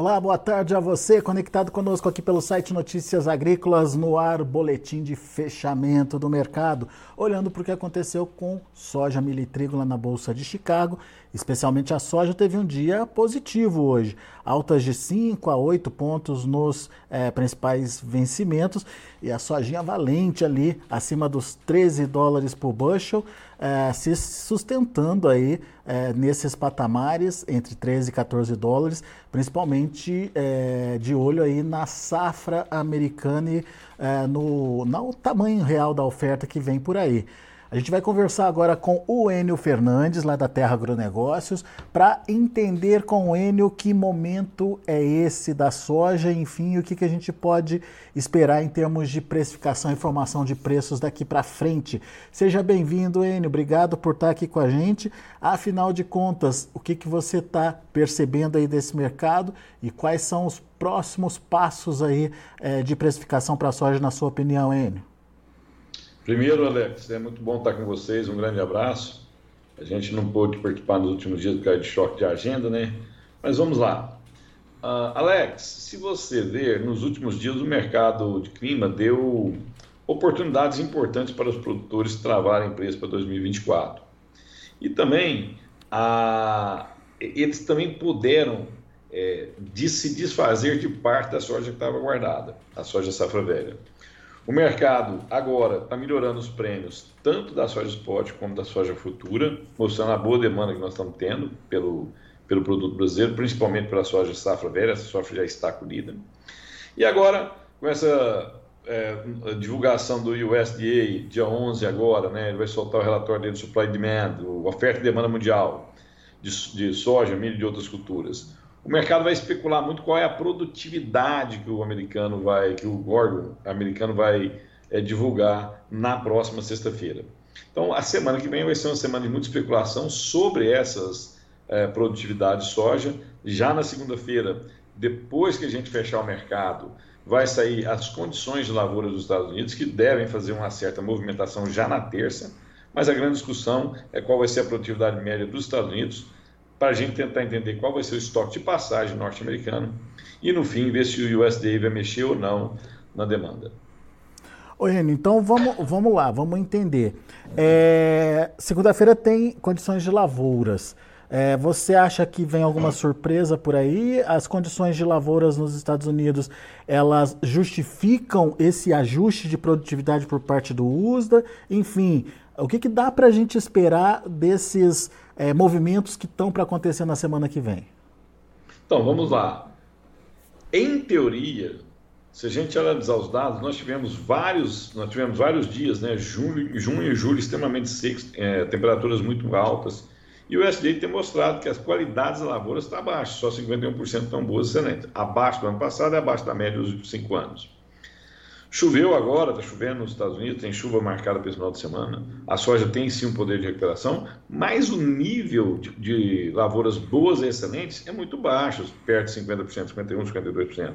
Olá, boa tarde a você, conectado conosco aqui pelo site Notícias Agrícolas, no ar, boletim de fechamento do mercado, olhando para o que aconteceu com soja, milho e trigo lá na Bolsa de Chicago, especialmente a soja teve um dia positivo hoje, altas de 5 a 8 pontos nos é, principais vencimentos e a sojinha valente ali, acima dos 13 dólares por bushel, é, se sustentando aí é, nesses patamares entre 13 e 14 dólares, principalmente é, de olho aí na safra americana e no, no tamanho real da oferta que vem por aí. A gente vai conversar agora com o Enio Fernandes, lá da Terra Agronegócios, para entender com o Enio que momento é esse da soja, enfim, o que, que a gente pode esperar em termos de precificação e formação de preços daqui para frente. Seja bem-vindo, Enio, obrigado por estar aqui com a gente. Afinal de contas, o que, que você está percebendo aí desse mercado e quais são os próximos passos aí é, de precificação para a soja, na sua opinião, Enio? Primeiro, Alex, é muito bom estar com vocês. Um grande abraço. A gente não pôde participar nos últimos dias por causa de choque de agenda, né? Mas vamos lá. Uh, Alex, se você ver, nos últimos dias o mercado de clima deu oportunidades importantes para os produtores travarem preço para 2024. E também, eles também puderam é, de se desfazer de parte da soja que estava guardada, a soja safra velha. O mercado agora está melhorando os prêmios, tanto da soja spot como da soja futura, mostrando a boa demanda que nós estamos tendo pelo, pelo produto brasileiro, principalmente pela soja safra velha, essa soja já está colhida. E agora, com essa é, divulgação do USDA, dia 11 agora, né, ele vai soltar o relatório dele de supply and demand, oferta e demanda mundial de, de soja, milho e de outras culturas o mercado vai especular muito qual é a produtividade que o americano vai, que o órgão americano vai é, divulgar na próxima sexta-feira. Então, a semana que vem vai ser uma semana de muita especulação sobre essas é, produtividades de soja. Já na segunda-feira, depois que a gente fechar o mercado, vai sair as condições de lavoura dos Estados Unidos, que devem fazer uma certa movimentação já na terça. Mas a grande discussão é qual vai ser a produtividade média dos Estados Unidos para a gente tentar entender qual vai ser o estoque de passagem norte-americano e, no fim, ver se o USDA vai mexer ou não na demanda. Oi, Renio, então vamos, vamos lá, vamos entender. É, Segunda-feira tem condições de lavouras. É, você acha que vem alguma surpresa por aí? As condições de lavouras nos Estados Unidos, elas justificam esse ajuste de produtividade por parte do USDA? Enfim, o que, que dá para a gente esperar desses é, movimentos que estão para acontecer na semana que vem? Então, vamos lá. Em teoria, se a gente analisar os dados, nós tivemos vários, nós tivemos vários dias, né, junho, junho e julho extremamente secos, é, temperaturas muito altas, e o USDA tem mostrado que as qualidades da lavoura estão abaixo, só 51% estão boas excelentes, abaixo do ano passado e abaixo da média dos últimos cinco anos. Choveu agora, está chovendo nos Estados Unidos, tem chuva marcada para esse final de semana. A soja tem sim um poder de recuperação, mas o nível de, de lavouras boas e excelentes é muito baixo, perto de 50%, 51%, 52%.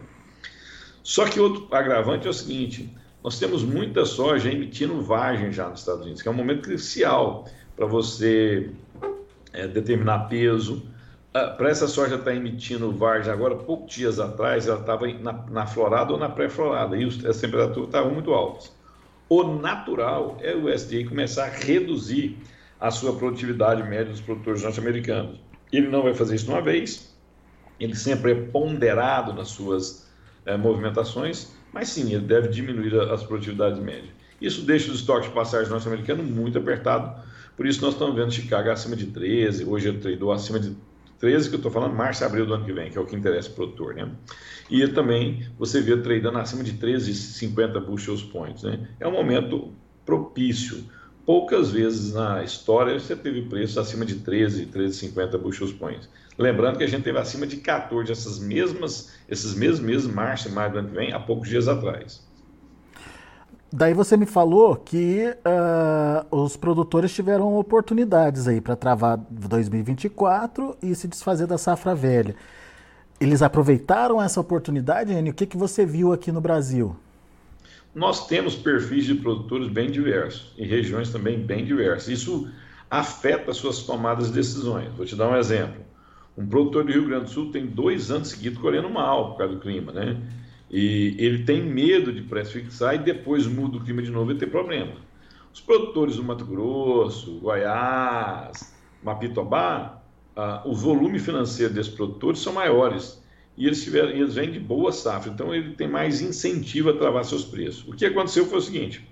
Só que outro agravante é o seguinte: nós temos muita soja emitindo vagem já nos Estados Unidos, que é um momento crucial para você é, determinar peso, ah, para essa soja estar tá emitindo vargem agora, poucos dias atrás, ela estava na, na, florada ou na pré-florada, e as temperaturas estavam muito altas. O natural é o USDA começar a reduzir a sua produtividade média dos produtores norte-americanos. Ele não vai fazer isso de uma vez, ele sempre é ponderado nas suas é, movimentações, mas sim, ele deve diminuir as produtividades médias. Isso deixa os estoques de passagem norte-americano muito apertado, por isso nós estamos vendo Chicago acima de 13, hoje ele tradou acima de 13 que eu estou falando, março abril do ano que vem, que é o que interessa o produtor, né? E também você vê tradando acima de 13,50 bushels points, né? É um momento propício. Poucas vezes na história você teve preços acima de 13, 13,50 bushels points. Lembrando que a gente teve acima de 14 essas mesmas, esses mesmos meses, março e maio do ano que vem, há poucos dias atrás. Daí você me falou que uh, os produtores tiveram oportunidades aí para travar 2024 e se desfazer da safra velha. Eles aproveitaram essa oportunidade, Enio? O que, que você viu aqui no Brasil? Nós temos perfis de produtores bem diversos e regiões também bem diversas. Isso afeta suas tomadas de decisões. Vou te dar um exemplo. Um produtor do Rio Grande do Sul tem dois anos seguidos colhendo mal por causa do clima, né? E ele tem medo de pré-fixar e depois muda o clima de novo e tem problema. Os produtores do Mato Grosso, Goiás, Mapitobá, ah, o volume financeiro desses produtores são maiores e eles, tiveram, eles vêm de boa safra, então ele tem mais incentivo a travar seus preços. O que aconteceu foi o seguinte: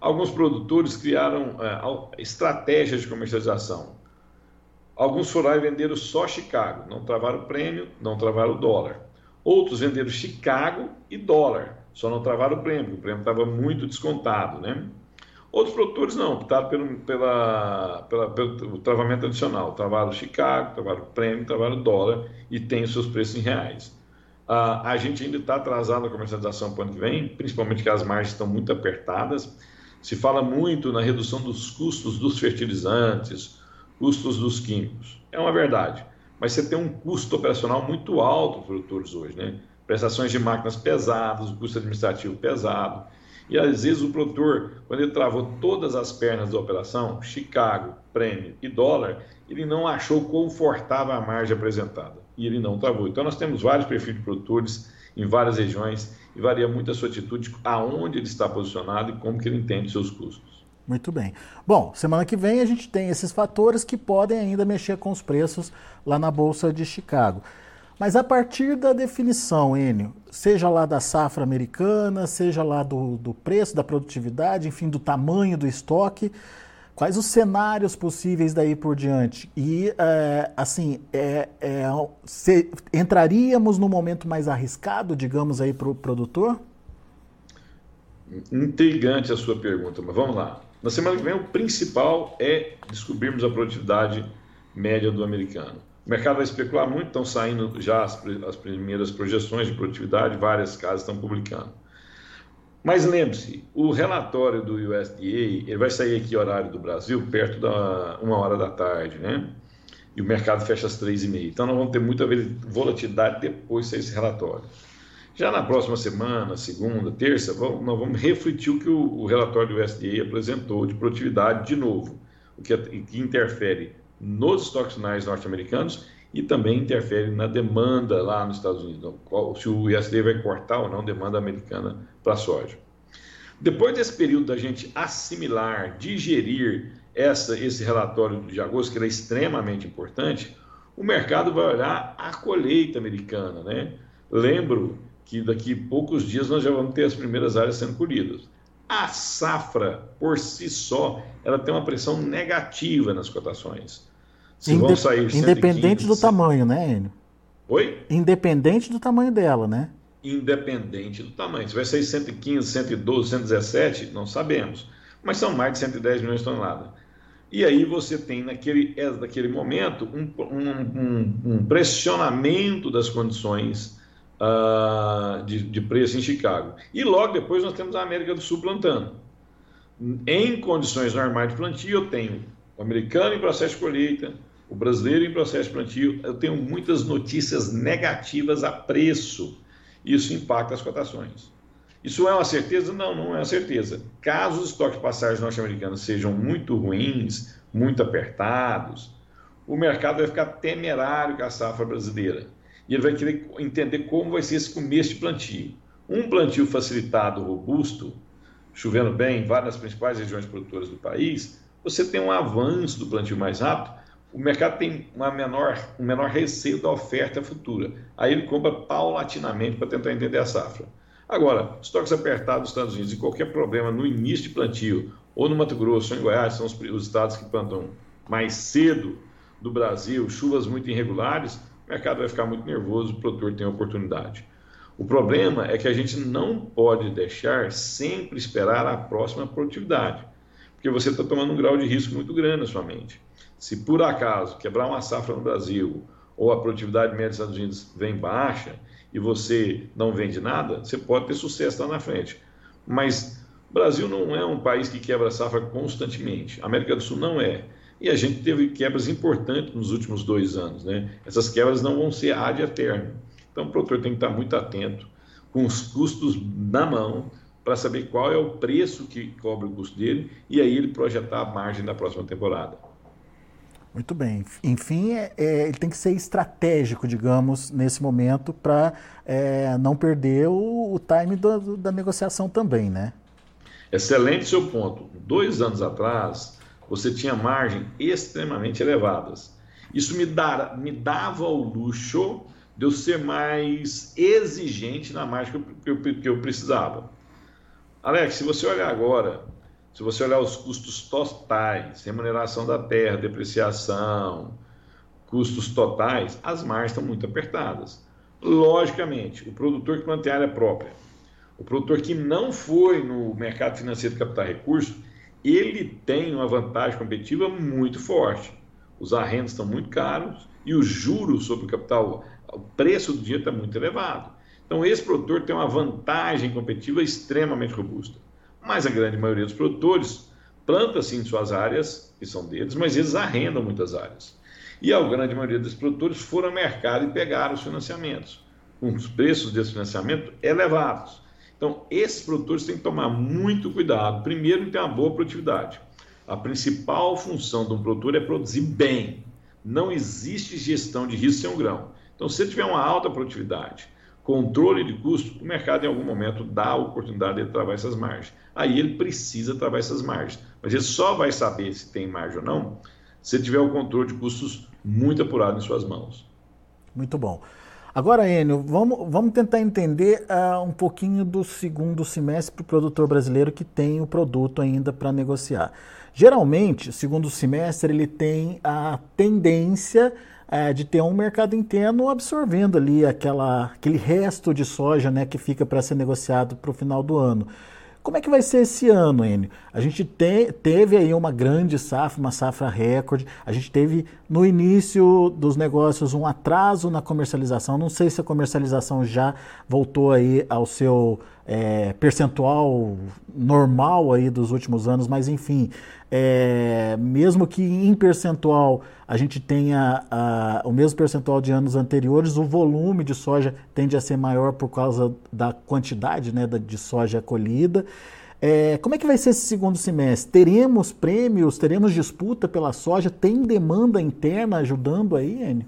alguns produtores criaram é, estratégias de comercialização. Alguns foram lá e venderam só Chicago, não travaram o prêmio, não travaram o dólar. Outros venderam Chicago e dólar, só não travaram o prêmio, o prêmio estava muito descontado, né? Outros produtores não, optaram pelo, pela, pela, pelo travamento adicional. Travaram Chicago, travaram o prêmio, travaram o dólar e tem os seus preços em reais. Ah, a gente ainda está atrasado na comercialização para o ano que vem, principalmente que as margens estão muito apertadas. Se fala muito na redução dos custos dos fertilizantes, custos dos químicos. É uma verdade mas você tem um custo operacional muito alto para os produtores hoje, né? Prestações de máquinas pesadas, custo administrativo pesado. E às vezes o produtor, quando ele travou todas as pernas da operação, Chicago, prêmio e dólar, ele não achou confortável a margem apresentada. E ele não travou. Então nós temos vários perfis de produtores em várias regiões e varia muito a sua atitude, aonde ele está posicionado e como que ele entende seus custos. Muito bem. Bom, semana que vem a gente tem esses fatores que podem ainda mexer com os preços lá na Bolsa de Chicago. Mas a partir da definição, Enio, seja lá da safra americana, seja lá do, do preço, da produtividade, enfim, do tamanho do estoque, quais os cenários possíveis daí por diante? E, é, assim, é, é, se, entraríamos no momento mais arriscado, digamos, aí para o produtor? Intrigante a sua pergunta, mas vamos lá. Na semana que vem, o principal é descobrirmos a produtividade média do americano. O mercado vai especular muito, estão saindo já as, as primeiras projeções de produtividade, várias casas estão publicando. Mas lembre-se, o relatório do USDA ele vai sair aqui horário do Brasil perto da uma hora da tarde, né? E o mercado fecha às três e meia. Então nós vamos ter muita volatilidade depois desse relatório. Já na próxima semana, segunda, terça, vamos, nós vamos refletir o que o, o, relatório do USDA apresentou de produtividade de novo, o que, que interfere nos estoques finais norte-americanos e também interfere na demanda lá nos Estados Unidos, então, qual, se o USDA vai cortar ou não demanda americana para soja. Depois desse período da gente assimilar, digerir essa, esse relatório de agosto, que é extremamente importante, o mercado vai olhar a colheita americana. Né? Lembro que daqui a poucos dias nós já vamos ter as primeiras áreas sendo colhidas. A safra, por si só, ela tem uma pressão negativa nas cotações. Se Inde vão sair independente 115, do tamanho, né, Enio? Oi? Independente do tamanho dela, né? Independente do tamanho. Se vai sair 115, 112, 117, não sabemos. Mas são mais de 110 milhões de toneladas. E aí você tem, naquele, é, naquele momento, um, um, um, um pressionamento das condições uh, de, de preço em Chicago. E logo depois nós temos a América do Sul plantando. Em condições normais de plantio, eu tenho o americano em processo de colheita, o brasileiro em processo de plantio, eu tenho muitas notícias negativas a preço. Isso impacta as cotações. Isso é uma certeza? Não, não é uma certeza. Caso os estoques de passagens norte-americanos sejam muito ruins, muito apertados, o mercado vai ficar temerário com a safra brasileira e ele vai querer entender como vai ser esse começo de plantio. Um plantio facilitado, robusto, chovendo bem em várias principais regiões produtoras do país, você tem um avanço do plantio mais rápido, o mercado tem uma menor, um menor receio da oferta futura. Aí ele compra paulatinamente para tentar entender a safra. Agora, estoques apertados nos Estados Unidos e qualquer problema no início de plantio, ou no Mato Grosso ou em Goiás, são os, os estados que plantam mais cedo do Brasil, chuvas muito irregulares, o mercado vai ficar muito nervoso, o produtor tem oportunidade. O problema é que a gente não pode deixar sempre esperar a próxima produtividade, porque você está tomando um grau de risco muito grande na sua mente. Se por acaso quebrar uma safra no Brasil ou a produtividade média dos Estados Unidos vem baixa e você não vende nada, você pode ter sucesso lá na frente. Mas o Brasil não é um país que quebra safra constantemente. A América do Sul não é. E a gente teve quebras importantes nos últimos dois anos. Né? Essas quebras não vão ser ad eterno. Então o produtor tem que estar muito atento, com os custos na mão, para saber qual é o preço que cobra o custo dele e aí ele projetar a margem da próxima temporada. Muito bem. Enfim, é, é, ele tem que ser estratégico, digamos, nesse momento, para é, não perder o, o time do, da negociação também, né? Excelente seu ponto. Dois anos atrás, você tinha margem extremamente elevadas. Isso me, dar, me dava o luxo de eu ser mais exigente na margem que eu, que eu, que eu precisava. Alex, se você olhar agora se você olhar os custos totais, remuneração da terra, depreciação, custos totais, as margens estão muito apertadas. Logicamente, o produtor que mantém área própria, o produtor que não foi no mercado financeiro de capital recurso, ele tem uma vantagem competitiva muito forte. Os arrendos estão muito caros e os juros sobre o capital, o preço do dinheiro está muito elevado. Então, esse produtor tem uma vantagem competitiva extremamente robusta mas a grande maioria dos produtores planta sim suas áreas, que são deles, mas eles arrendam muitas áreas. E a grande maioria dos produtores foram ao mercado e pegaram os financiamentos, com os preços desse financiamento elevados. Então, esses produtores têm que tomar muito cuidado. Primeiro, em ter uma boa produtividade. A principal função de um produtor é produzir bem. Não existe gestão de risco sem um grão. Então, se você tiver uma alta produtividade, controle de custo, o mercado em algum momento dá a oportunidade de travar essas margens. Aí ele precisa travar essas margens. Mas ele só vai saber se tem margem ou não se tiver o controle de custos muito apurado em suas mãos. Muito bom. Agora, Enio, vamos, vamos tentar entender uh, um pouquinho do segundo semestre para o produtor brasileiro que tem o produto ainda para negociar. Geralmente, segundo semestre, ele tem a tendência é, de ter um mercado interno absorvendo ali aquela, aquele resto de soja né, que fica para ser negociado para o final do ano. Como é que vai ser esse ano, Enio? A gente te, teve aí uma grande safra, uma safra recorde. A gente teve no início dos negócios um atraso na comercialização. Não sei se a comercialização já voltou aí ao seu é, percentual normal aí dos últimos anos, mas enfim, é, mesmo que em percentual a gente tenha a, o mesmo percentual de anos anteriores, o volume de soja tende a ser maior por causa da quantidade né, de soja colhida. É, como é que vai ser esse segundo semestre? Teremos prêmios, teremos disputa pela soja? Tem demanda interna ajudando aí, Enio?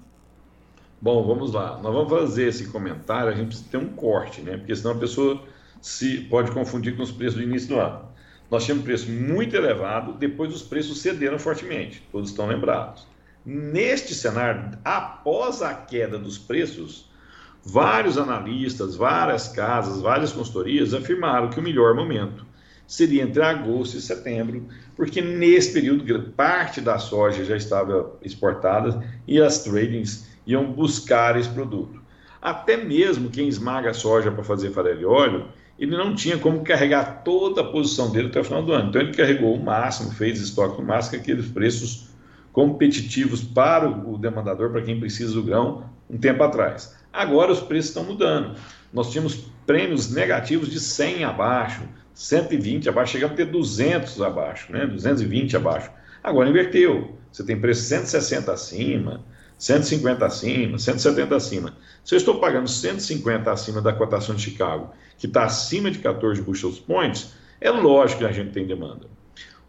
Bom, vamos lá. Nós vamos fazer esse comentário, a gente precisa ter um corte, né? Porque senão a pessoa se pode confundir com os preços do início do ano. Nós tínhamos preço muito elevado, depois os preços cederam fortemente, todos estão lembrados. Neste cenário, após a queda dos preços, vários analistas, várias casas, várias consultorias afirmaram que o melhor momento seria entre agosto e setembro, porque nesse período parte da soja já estava exportada e as tradings iam buscar esse produto. Até mesmo quem esmaga a soja para fazer farelo e óleo ele não tinha como carregar toda a posição dele até o final do ano. Então ele carregou o máximo, fez estoque no máximo, aqueles preços competitivos para o demandador, para quem precisa do grão, um tempo atrás. Agora os preços estão mudando. Nós tínhamos prêmios negativos de 100 abaixo, 120 abaixo, chegamos a ter 200 abaixo, né? 220 abaixo. Agora inverteu. Você tem preço 160 acima, 150 acima, 170 acima. Se eu estou pagando 150 acima da cotação de Chicago que está acima de 14 bushels points, é lógico que a gente tem demanda.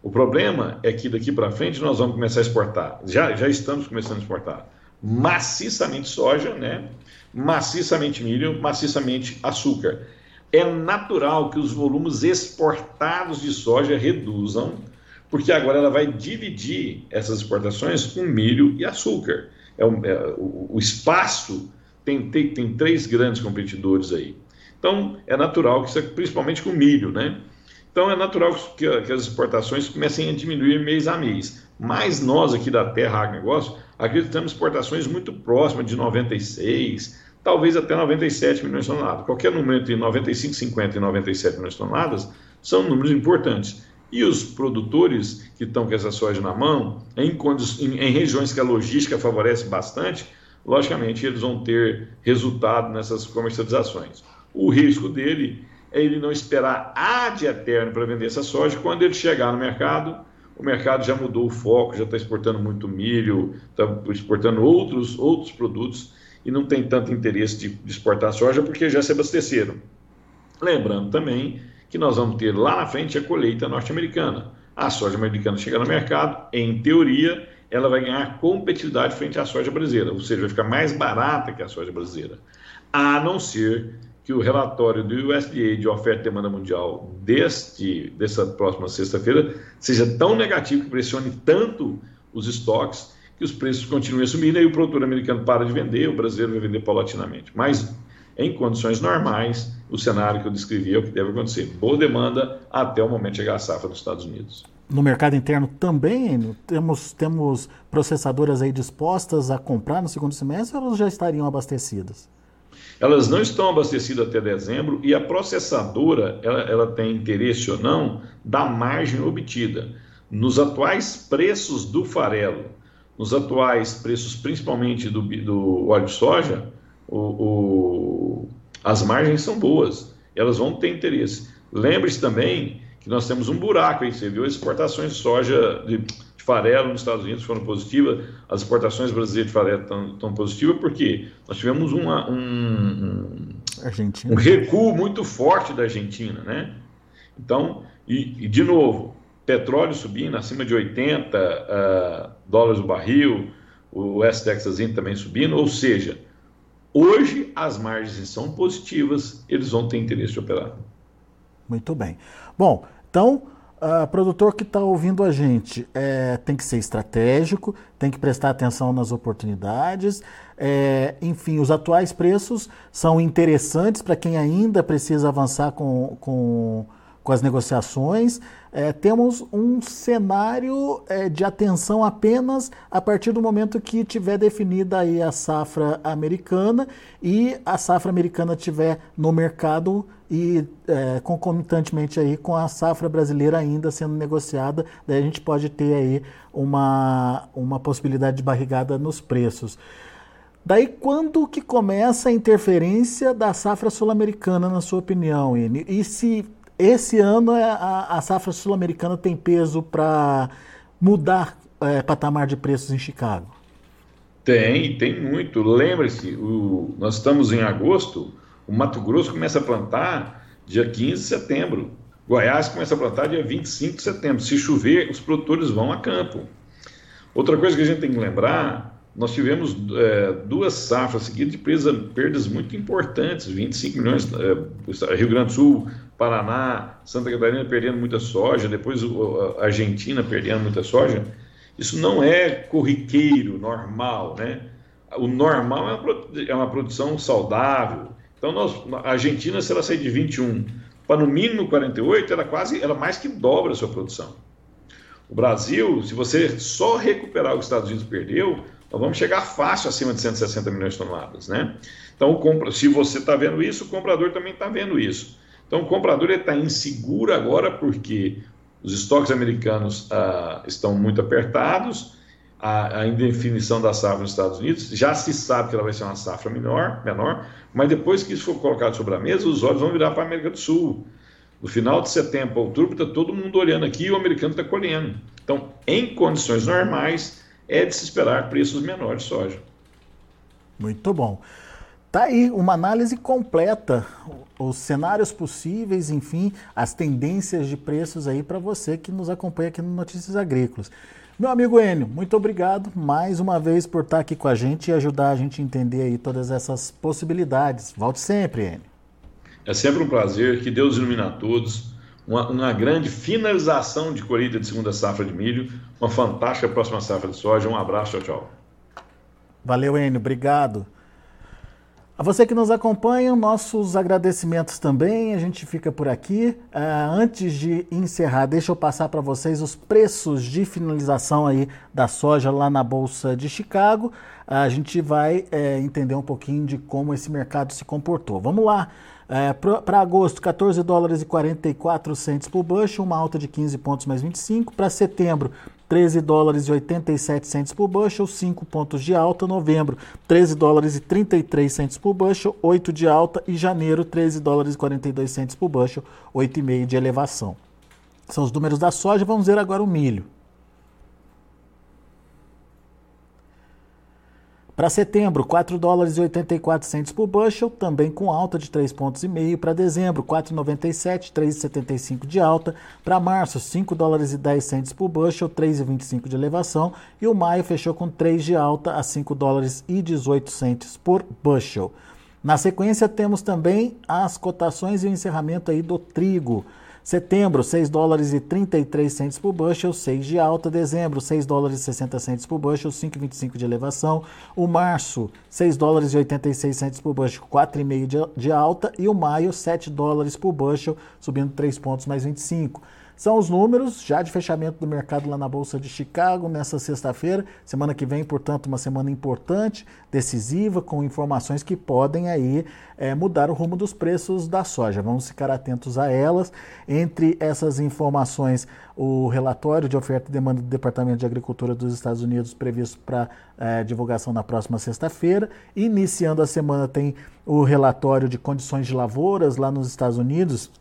O problema é que daqui para frente nós vamos começar a exportar, já, já estamos começando a exportar maciçamente soja, né? maciçamente milho, maciçamente açúcar. É natural que os volumes exportados de soja reduzam, porque agora ela vai dividir essas exportações com milho e açúcar. É o, é, o, o espaço tem, tem, tem três grandes competidores aí. Então, é natural que, isso, principalmente com milho, né? Então, é natural que, que, as exportações comecem a diminuir mês a mês. Mas nós aqui da Terra Agronegócio acreditamos exportações muito próximas de 96, talvez até 97 milhões de toneladas. Qualquer número entre 95, 50 e 97 milhões de toneladas são números importantes. E os produtores que estão com essa soja na mão, em, em, em regiões que a logística favorece bastante, logicamente eles vão ter resultado nessas comercializações. O risco dele é ele não esperar ad eterno para vender essa soja. Quando ele chegar no mercado, o mercado já mudou o foco, já está exportando muito milho, está exportando outros, outros produtos e não tem tanto interesse de, de exportar soja porque já se abasteceram. Lembrando também que nós vamos ter lá na frente a colheita norte-americana. A soja americana chega no mercado, em teoria, ela vai ganhar competitividade frente à soja brasileira, ou seja, vai ficar mais barata que a soja brasileira. A não ser que o relatório do USDA de oferta e demanda mundial deste, dessa próxima sexta-feira seja tão negativo que pressione tanto os estoques que os preços continuem a subir e o produtor americano para de vender, o brasileiro vai vender paulatinamente. Mas, em condições normais, o cenário que eu descrevi é o que deve acontecer. Boa demanda até o momento de chegar a safra nos Estados Unidos. No mercado interno também temos, temos processadoras aí dispostas a comprar no segundo semestre ou elas já estariam abastecidas? Elas não estão abastecidas até dezembro e a processadora ela, ela tem interesse ou não da margem obtida. Nos atuais preços do farelo, nos atuais preços principalmente do, do óleo de soja, o, o, as margens são boas, elas vão ter interesse. Lembre-se também que nós temos um buraco aí, você viu as exportações de soja, de, de farelo nos Estados Unidos foram positivas, as exportações brasileiras de farelo estão positivas, porque nós tivemos uma, um, um, recuo muito forte da Argentina, né? Então, e, e de novo, petróleo subindo acima de 80 uh, ah, dólares o barril, o West Texas também subindo, ou seja, hoje as margens são positivas, eles vão ter interesse de operar. Muito bem. Bom, então Uh, produtor que está ouvindo a gente é, tem que ser estratégico, tem que prestar atenção nas oportunidades. É, enfim, os atuais preços são interessantes para quem ainda precisa avançar com, com, com as negociações. É, temos um cenário é, de atenção apenas a partir do momento que tiver definida aí a safra americana e a safra americana tiver no mercado e é, concomitantemente aí com a safra brasileira ainda sendo negociada, daí a gente pode ter aí uma, uma possibilidade de barrigada nos preços. Daí quando que começa a interferência da safra sul-americana, na sua opinião, Ine? E se esse ano é a, a safra sul-americana tem peso para mudar é, patamar de preços em Chicago? Tem, tem muito. Lembre-se, nós estamos em agosto, o Mato Grosso começa a plantar dia 15 de setembro. Goiás começa a plantar dia 25 de setembro. Se chover, os produtores vão a campo. Outra coisa que a gente tem que lembrar, nós tivemos é, duas safras seguidas de presa, perdas muito importantes, 25 milhões, é, Rio Grande do Sul, Paraná, Santa Catarina perdendo muita soja, depois a Argentina perdendo muita soja. Isso não é corriqueiro, normal, né? O normal é uma, é produção saudável. Então, nós, a Argentina, se ela sair de 21 para no mínimo 48, ela quase, ela mais que dobra a sua produção. O Brasil, se você só recuperar o que os Estados Unidos perdeu, nós vamos chegar fácil acima de 160 milhões de toneladas, né? Então, se você está vendo isso, o comprador também está vendo isso. Então, o comprador está inseguro agora porque os estoques americanos ah, estão muito apertados, a, a, indefinição da safra nos Estados Unidos, já se sabe que ela vai ser uma safra menor, menor, mas depois que isso for colocado sobre a mesa, os olhos vão virar para a América do Sul. No final de setembro outubro, está todo mundo olhando aqui e o americano está colhendo. Então, em condições normais, é de se esperar preços menores de soja. Muito bom. Tá aí uma análise completa, os cenários possíveis, enfim, as tendências de preços aí para você que nos acompanha aqui no Notícias Agrícolas. Meu amigo Enio, muito obrigado mais uma vez por estar aqui com a gente e ajudar a gente a entender aí todas essas possibilidades. Volte sempre, Enio. É sempre um prazer, que Deus ilumine a todos. Uma, uma, grande finalização de colheita de segunda safra de milho, uma fantástica próxima safra de soja. Um abraço, tchau, tchau. Valeu, Enio, obrigado. A você que nos acompanha, nossos agradecimentos também. A gente fica por aqui. Uh, antes de encerrar, deixa eu passar para vocês os preços de finalização aí da soja lá na Bolsa de Chicago. Uh, a gente vai uh, entender um pouquinho de como esse mercado se comportou. Vamos lá. Para agosto, 14 dólares e 44 centes por bushel, uma alta de 15 pontos mais 25. Para setembro, 13 dólares e 87 centes por bushel, 5 pontos de alta. Novembro, 13 dólares e 33 centes por bushel, 8 de alta. E janeiro, 13 dólares e 42 centes por bushel, 8,5 de elevação. São os números da soja. Vamos ver agora o milho. Para setembro, 4 dólares e 84 centes por bushel, também com alta de 3,5 pontos. Para dezembro, 4,97, 3,75 de alta. Para março, 5 dólares e 10 centes por bushel, 3,25 de elevação. E o maio fechou com 3 de alta a 5 dólares e 18 centes por bushel. Na sequência, temos também as cotações e o encerramento aí do trigo. Setembro, 6 dólares e 33 centos por bushel, 6 de alta. Dezembro, 6 dólares e 60 centos por bushel, 5,25 de elevação. O março, 6 dólares e 86 centos por bushel, 4,5 de, de alta. E o maio, 7 dólares por bushel, subindo 3 pontos mais 25. São os números já de fechamento do mercado lá na Bolsa de Chicago nessa sexta-feira. Semana que vem, portanto, uma semana importante, decisiva, com informações que podem aí é, mudar o rumo dos preços da soja. Vamos ficar atentos a elas. Entre essas informações, o relatório de oferta e demanda do Departamento de Agricultura dos Estados Unidos previsto para é, divulgação na próxima sexta-feira. Iniciando a semana tem o relatório de condições de lavouras lá nos Estados Unidos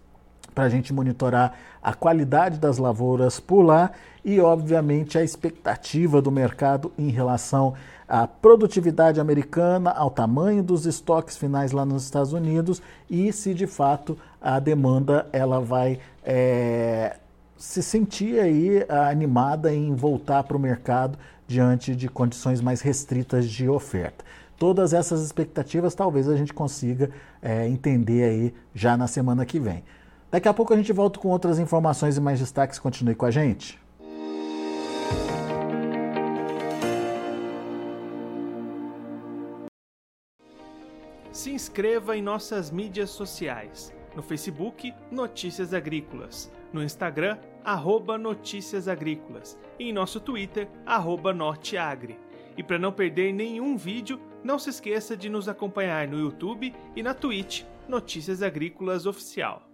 para a gente monitorar a qualidade das lavouras por lá e, obviamente, a expectativa do mercado em relação à produtividade americana, ao tamanho dos estoques finais lá nos Estados Unidos e se de fato a demanda ela vai é, se sentir aí animada em voltar para o mercado diante de condições mais restritas de oferta. Todas essas expectativas talvez a gente consiga é, entender aí já na semana que vem. Daqui a pouco a gente volta com outras informações e mais destaques. Continue com a gente. Se inscreva em nossas mídias sociais. No Facebook, Notícias Agrícolas. No Instagram, arroba Notícias Agrícolas. E em nosso Twitter, arroba Norteagri. E para não perder nenhum vídeo, não se esqueça de nos acompanhar no YouTube e na Twitch, Notícias Agrícolas Oficial.